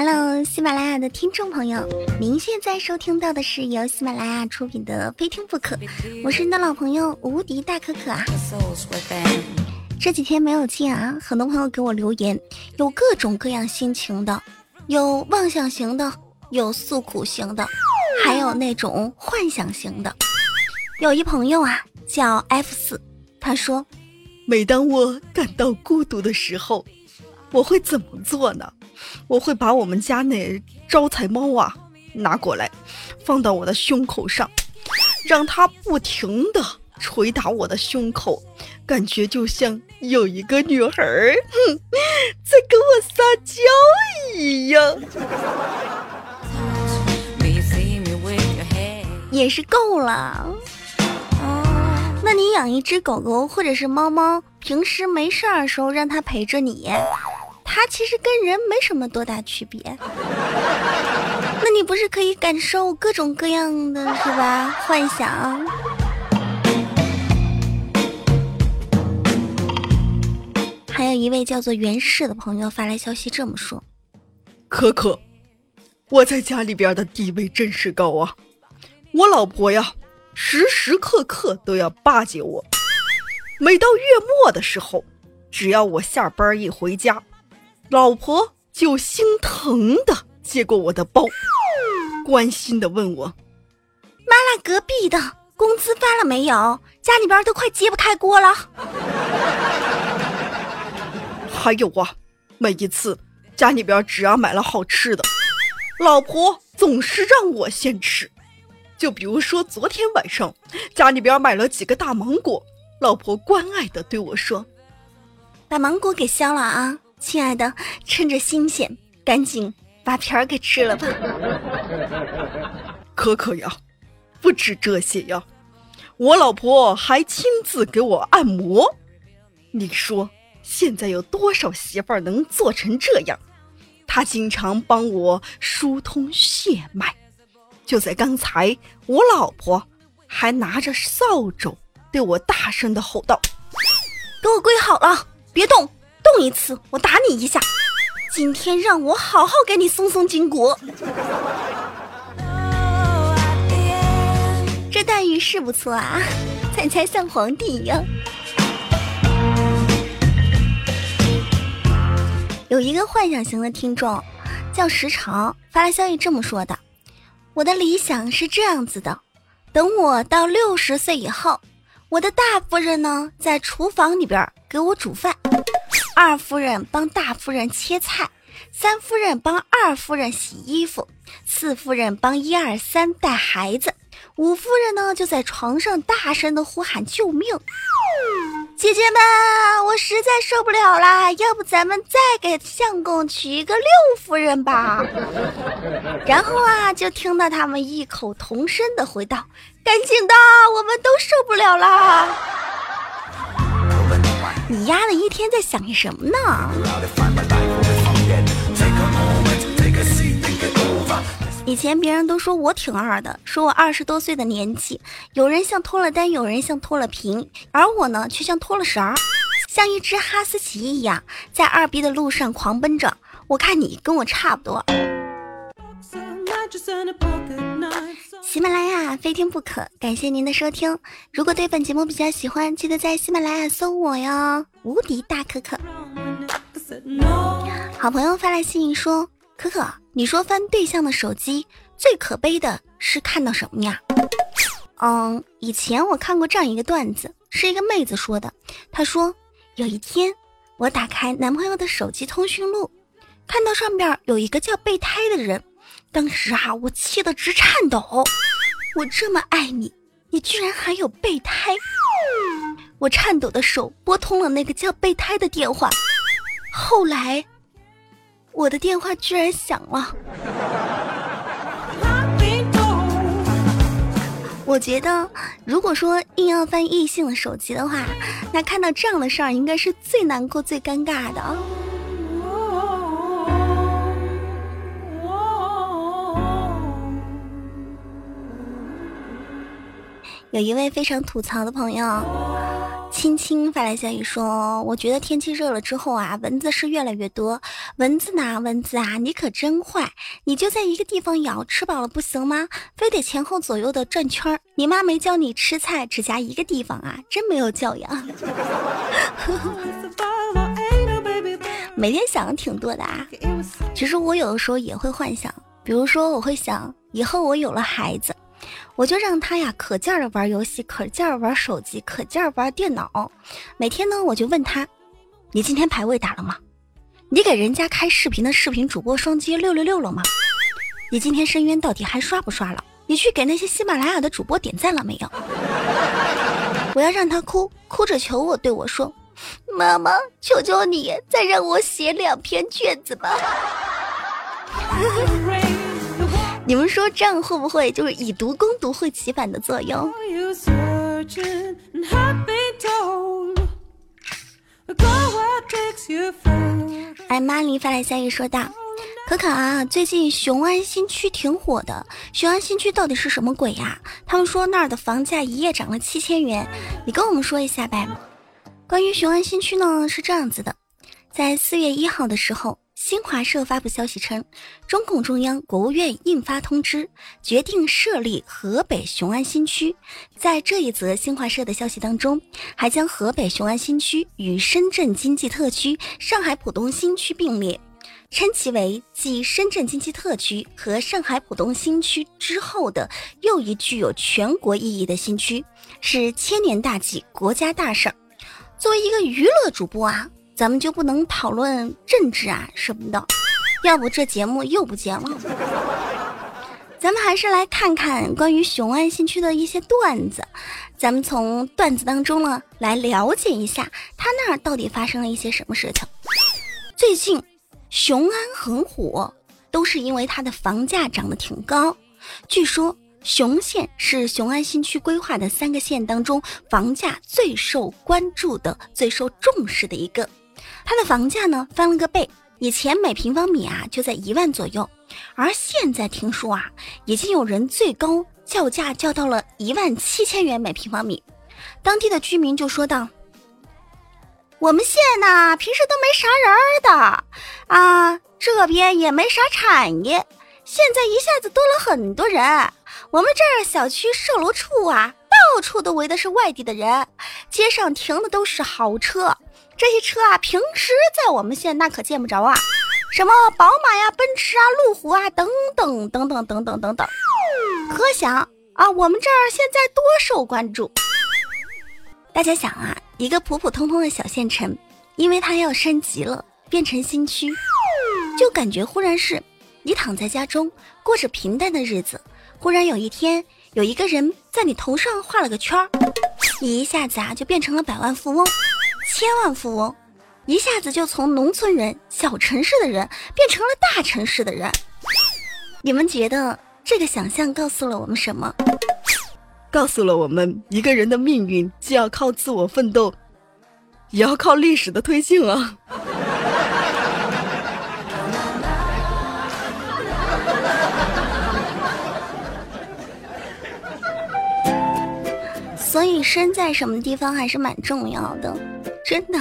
Hello，喜马拉雅的听众朋友，您现在收听到的是由喜马拉雅出品的《非听不可》，我是你的老朋友无敌大可可啊。这几天没有见啊，很多朋友给我留言，有各种各样心情的，有妄想型的，有诉苦型的，还有那种幻想型的。有一朋友啊，叫 F 四，他说：“每当我感到孤独的时候，我会怎么做呢？”我会把我们家那招财猫啊拿过来，放到我的胸口上，让它不停的捶打我的胸口，感觉就像有一个女孩儿在跟我撒娇一样。也是够了。那你养一只狗狗或者是猫猫，平时没事儿的时候让它陪着你。它其实跟人没什么多大区别，那你不是可以感受各种各样的是吧？幻想。还有一位叫做袁氏的朋友发来消息这么说：“可可，我在家里边的地位真是高啊！我老婆呀，时时刻刻都要巴结我。每到月末的时候，只要我下班一回家。”老婆就心疼的接过我的包，关心的问我：“妈妈，隔壁的工资发了没有？家里边都快揭不开锅了。”还有啊，每一次家里边只要买了好吃的，老婆总是让我先吃。就比如说昨天晚上家里边买了几个大芒果，老婆关爱的对我说：“把芒果给削了啊。”亲爱的，趁着新鲜，赶紧把皮儿给吃了吧。可可呀，不止这些呀，我老婆还亲自给我按摩。你说现在有多少媳妇儿能做成这样？她经常帮我疏通血脉。就在刚才，我老婆还拿着扫帚对我大声的吼道：“给我跪好了，别动！”动一次，我打你一下。今天让我好好给你松松筋骨。这待遇是不错啊，才才像皇帝一样。有一个幻想型的听众叫时长发来消息这么说的：“我的理想是这样子的，等我到六十岁以后，我的大夫人呢在厨房里边给我煮饭。”二夫人帮大夫人切菜，三夫人帮二夫人洗衣服，四夫人帮一二三带孩子，五夫人呢就在床上大声的呼喊救命。姐姐们，我实在受不了啦，要不咱们再给相公娶一个六夫人吧？然后啊，就听到他们异口同声的回道：“赶紧的，我们都受不了啦。”你丫的一天在想些什么呢？以前别人都说我挺二的，说我二十多岁的年纪，有人像脱了单，有人像脱了贫，而我呢，却像脱了绳儿，像一只哈士奇一样，在二逼的路上狂奔着。我看你跟我差不多。喜马拉雅非听不可，感谢您的收听。如果对本节目比较喜欢，记得在喜马拉雅搜我哟，无敌大可可。好朋友发来信说：“可可，你说翻对象的手机最可悲的是看到什么呀？”嗯，以前我看过这样一个段子，是一个妹子说的。她说有一天我打开男朋友的手机通讯录，看到上边有一个叫备胎的人。当时啊，我气得直颤抖。我这么爱你，你居然还有备胎！我颤抖的手拨通了那个叫备胎的电话。后来，我的电话居然响了。我觉得，如果说硬要翻异性的手机的话，那看到这样的事儿，应该是最难过、最尴尬的。有一位非常吐槽的朋友，青青发来消息说：“我觉得天气热了之后啊，蚊子是越来越多。蚊子呢，蚊子啊，你可真坏！你就在一个地方咬，吃饱了不行吗？非得前后左右的转圈儿。你妈没教你吃菜只夹一个地方啊？真没有教养。每天想的挺多的啊。其实我有的时候也会幻想，比如说我会想，以后我有了孩子。”我就让他呀可劲儿的玩游戏，可劲儿玩手机，可劲儿玩电脑。每天呢，我就问他：“你今天排位打了吗？你给人家开视频的视频主播双击六六六了吗？你今天深渊到底还刷不刷了？你去给那些喜马拉雅的主播点赞了没有？”我要让他哭，哭着求我对我说：“妈妈，求求你再让我写两篇卷子吧。”你们说这样会不会就是以毒攻毒会起反的作用？哎，妈咪发来消息说道：“可可啊，最近雄安新区挺火的。雄安新区到底是什么鬼呀？他们说那儿的房价一夜涨了七千元，你跟我们说一下呗。关于雄安新区呢，是这样子的，在四月一号的时候。”新华社发布消息称，中共中央、国务院印发通知，决定设立河北雄安新区。在这一则新华社的消息当中，还将河北雄安新区与深圳经济特区、上海浦东新区并列，称其为继深圳经济特区和上海浦东新区之后的又一具有全国意义的新区，是千年大计、国家大事儿。作为一个娱乐主播啊。咱们就不能讨论政治啊什么的，要不这节目又不见了。咱们还是来看看关于雄安新区的一些段子，咱们从段子当中呢来了解一下他那儿到底发生了一些什么事情。最近雄安很火，都是因为它的房价涨得挺高。据说雄县是雄安新区规划的三个县当中房价最受关注的、最受重视的一个。它的房价呢翻了个倍，以前每平方米啊就在一万左右，而现在听说啊，已经有人最高叫价叫到了一万七千元每平方米。当地的居民就说道：“我们县呢平时都没啥人的啊，这边也没啥产业，现在一下子多了很多人。我们这儿小区售楼处啊，到处都围的是外地的人，街上停的都是豪车。”这些车啊，平时在我们县那可见不着啊，什么宝马呀、奔驰啊、路虎啊，等等等等等等等等。可想啊，我们这儿现在多受关注。大家想啊，一个普普通通的小县城，因为它要升级了，变成新区，就感觉忽然是，你躺在家中过着平淡的日子，忽然有一天有一个人在你头上画了个圈儿，你一下子啊就变成了百万富翁。千万富翁，一下子就从农村人、小城市的人变成了大城市的人。你们觉得这个想象告诉了我们什么？告诉了我们，一个人的命运既要靠自我奋斗，也要靠历史的推进啊！所以，身在什么地方还是蛮重要的。真的，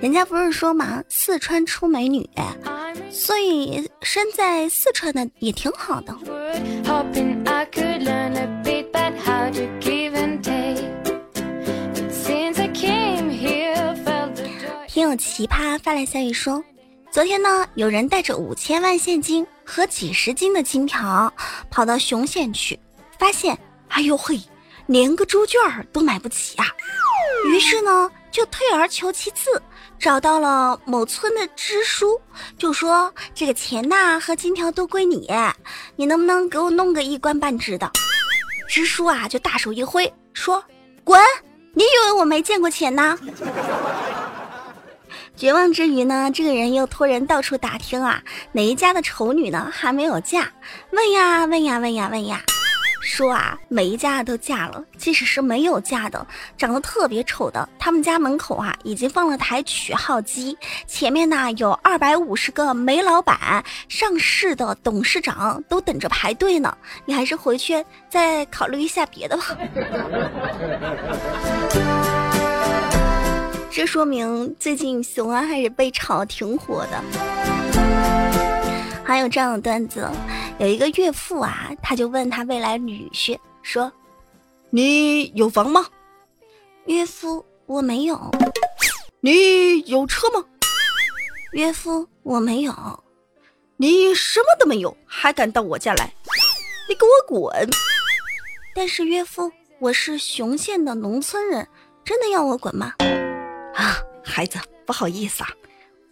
人家不是说嘛，四川出美女，所以身在四川的也挺好的。听友奇葩发来消息说，昨天呢，有人带着五千万现金和几十斤的金条跑到雄县去，发现，哎呦嘿，连个猪圈都买不起呀。于是呢，就退而求其次，找到了某村的支书，就说这个钱呐和金条都归你，你能不能给我弄个一官半职的？支书啊就大手一挥，说滚！你以为我没见过钱呢？绝望之余呢，这个人又托人到处打听啊，哪一家的丑女呢还没有嫁？问呀问呀问呀问呀。说啊，每一家都嫁了，即使是没有嫁的，长得特别丑的，他们家门口啊已经放了台取号机，前面呢有二百五十个煤老板、上市的董事长都等着排队呢。你还是回去再考虑一下别的吧。这说明最近雄安还是被炒挺火的。还有这样的段子。有一个岳父啊，他就问他未来女婿说：“你有房吗？”岳父：“我没有。”“你有车吗？”岳父：“我没有。”“你什么都没有，还敢到我家来？你给我滚！”但是岳父，我是雄县的农村人，真的要我滚吗？啊，孩子，不好意思啊，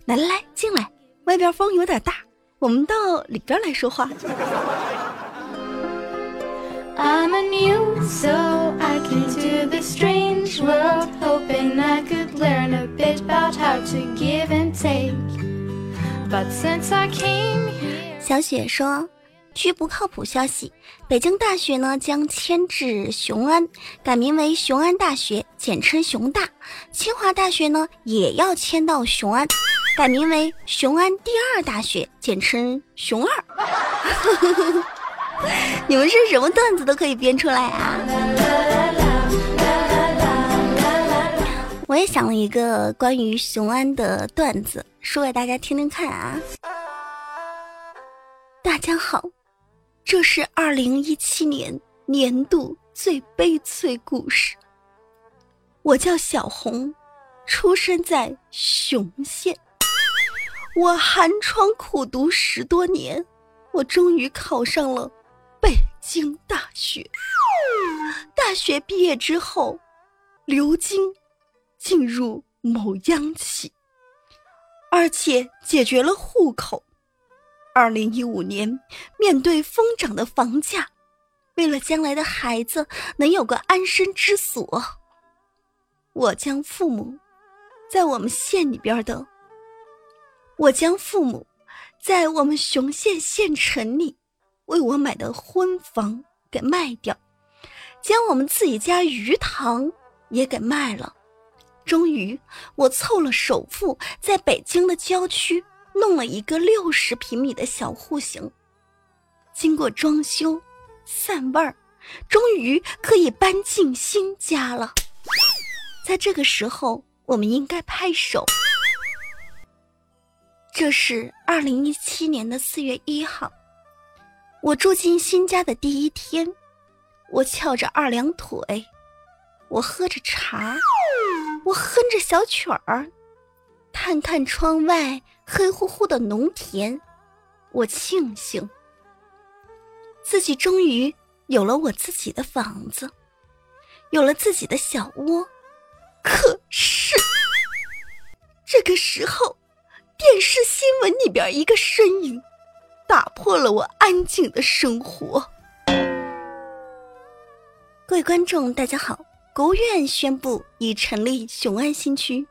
来来来，进来，外边风有点大。我们到里边来说话。小雪说：“据不靠谱消息，北京大学呢将迁至雄安，改名为雄安大学，简称雄大。清华大学呢也要迁到雄安。”改名为雄安第二大学，简称雄二。你们是什么段子都可以编出来啊！我也想了一个关于雄安的段子，说给大家听听看啊！大家好，这是二零一七年年度最悲催故事。我叫小红，出生在雄县。我寒窗苦读十多年，我终于考上了北京大学。大学毕业之后，留京进入某央企，而且解决了户口。二零一五年，面对疯涨的房价，为了将来的孩子能有个安身之所，我将父母在我们县里边的。我将父母在我们雄县县城里为我买的婚房给卖掉，将我们自己家鱼塘也给卖了。终于，我凑了首付，在北京的郊区弄了一个六十平米的小户型。经过装修、散味儿，终于可以搬进新家了。在这个时候，我们应该拍手。这是二零一七年的四月一号，我住进新家的第一天，我翘着二两腿，我喝着茶，我哼着小曲儿，看看窗外黑乎乎的农田，我庆幸自己终于有了我自己的房子，有了自己的小窝。可是这个时候。电视新闻里边一个身影，打破了我安静的生活。各位观众，大家好！国务院宣布已成立雄安新区。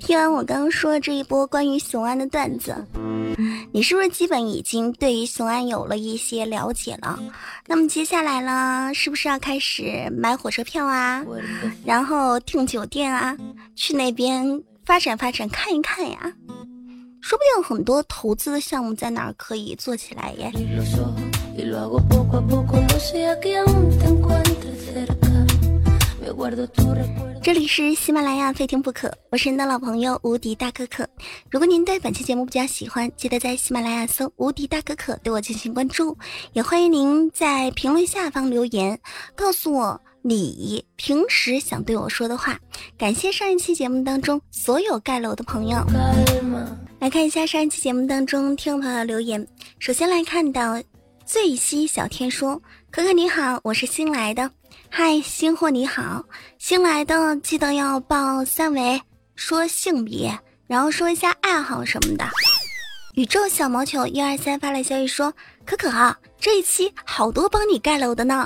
听完我刚刚说的这一波关于雄安的段子，你是不是基本已经对于雄安有了一些了解了？那么接下来呢，是不是要开始买火车票啊，然后订酒店啊，去那边发展发展看一看呀？说不定很多投资的项目在哪儿可以做起来耶。这里是喜马拉雅，非听不可。我是您的老朋友无敌大可可。如果您对本期节目比较喜欢，记得在喜马拉雅搜“无敌大可可”对我进行关注。也欢迎您在评论下方留言，告诉我你平时想对我说的话。感谢上一期节目当中所有盖楼的朋友。来看一下上一期节目当中听众朋友的留言。首先来看到。醉西小天说：“可可你好，我是新来的。嗨，新货你好，新来的记得要报三围，说性别，然后说一下爱好什么的。宇宙小毛球一二三发来消息说：“可可啊，这一期好多帮你盖楼的呢。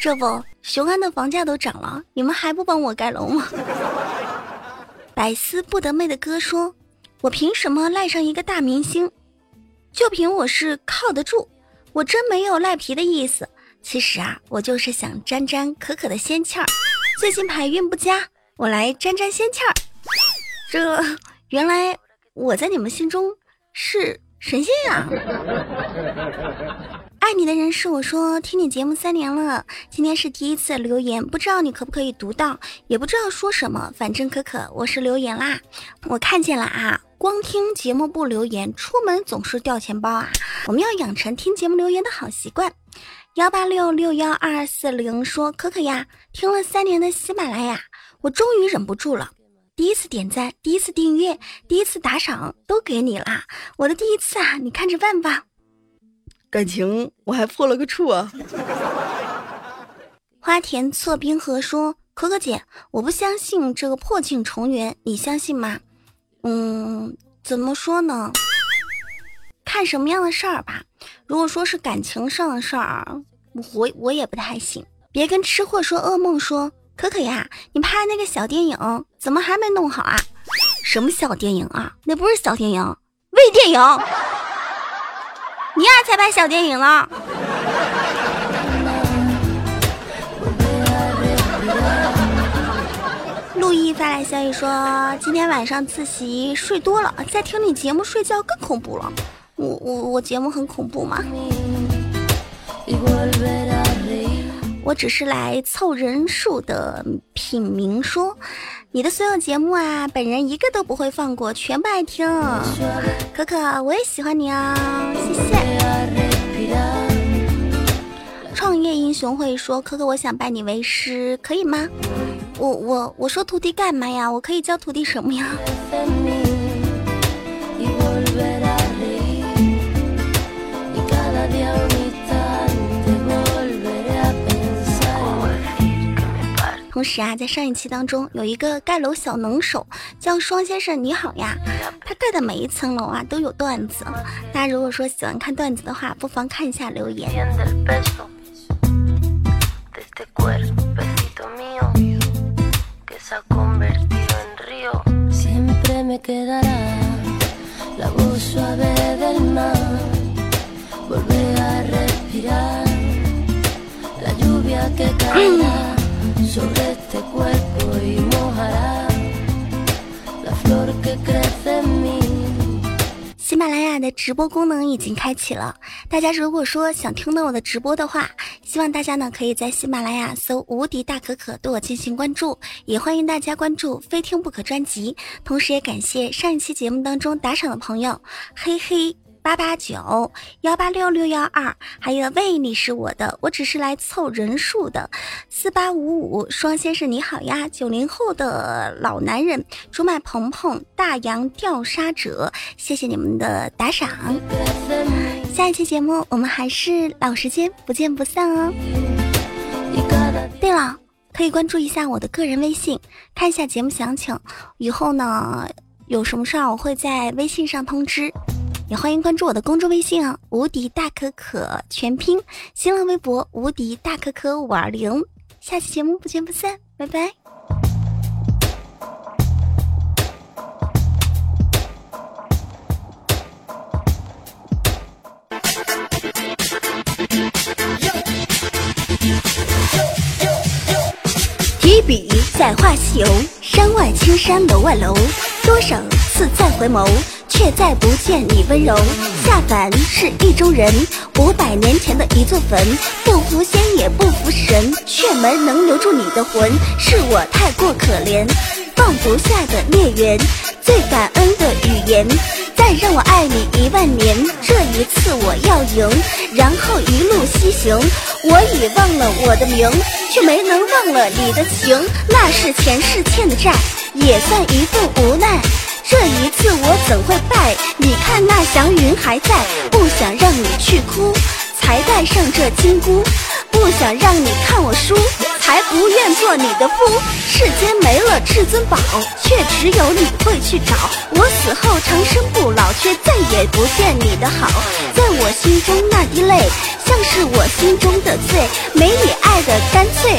这不，雄安的房价都涨了，你们还不帮我盖楼吗？”百思不得妹的哥说：“我凭什么赖上一个大明星？就凭我是靠得住，我真没有赖皮的意思。其实啊，我就是想沾沾可可的仙气儿。最近牌运不佳，我来沾沾仙气儿。这原来我在你们心中。”是神仙呀！爱你的人是我说，听你节目三年了，今天是第一次留言，不知道你可不可以读到，也不知道说什么，反正可可，我是留言啦，我看见了啊！光听节目不留言，出门总是掉钱包啊！我们要养成听节目留言的好习惯。幺八六六幺二四零说，可可呀，听了三年的喜马拉雅，我终于忍不住了。第一次点赞，第一次订阅，第一次打赏，都给你啦！我的第一次啊，你看着办吧。感情我还破了个处啊。花田错冰河说：“可可姐，我不相信这个破镜重圆，你相信吗？”嗯，怎么说呢？看什么样的事儿吧。如果说是感情上的事儿，我我也不太行。别跟吃货说噩梦说。可可呀，你拍那个小电影怎么还没弄好啊？什么小电影啊？那不是小电影，微电影。你俩才拍小电影呢。陆毅发来消息说，今天晚上自习睡多了，在听你节目睡觉更恐怖了。我我我节目很恐怖吗？我只是来凑人数的品名说，你的所有节目啊，本人一个都不会放过，全部爱听。可可，我也喜欢你啊，谢谢。创业英雄会说，可可，我想拜你为师，可以吗？我我我说徒弟干嘛呀？我可以教徒弟什么呀？同时啊，在上一期当中有一个盖楼小能手叫双先生，你好呀！他盖的每一层楼啊都有段子，大家如果说喜欢看段子的话，不妨看一下留言。convertido en río. Siempre me quedará la voz suave del mar, volver a respirar la lluvia que caerá sobre este cuerpo y mojará la flor que crece en 喜马拉雅的直播功能已经开启了，大家如果说想听到我的直播的话，希望大家呢可以在喜马拉雅搜“无敌大可可”对我进行关注，也欢迎大家关注“非听不可”专辑，同时也感谢上一期节目当中打赏的朋友，嘿嘿。八八九幺八六六幺二，还有喂，你是我的，我只是来凑人数的。四八五五双先生你好呀，九零后的老男人，竹马鹏鹏，大洋调沙者，谢谢你们的打赏。下一期节目我们还是老时间，不见不散哦。对了，可以关注一下我的个人微信，看一下节目详情。以后呢，有什么事儿我会在微信上通知。欢迎关注我的公众微信啊，无敌大可可全拼，新浪微博无敌大可可五二零，下期节目不见不散，拜拜。提笔在画西游，山外青山楼外楼，多少次再回眸。却再不见你温柔，下凡是意中人。五百年前的一座坟，不服仙也不服神，却没能留住你的魂。是我太过可怜，放不下的孽缘，最感恩的语言。再让我爱你一万年，这一次我要赢，然后一路西行。我已忘了我的名，却没能忘了你的情。那是前世欠的债，也算一份无奈。这一次我怎会败？你看那祥云还在，不想让你去哭，才戴上这金箍。不想让你看我输，才不愿做你的夫。世间没了至尊宝，却只有你会去找。我死后长生不老，却再也不见你的好。在我心中那滴泪，像是我心中的罪。没你爱的干脆，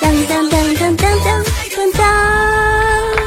当当当当当当当当。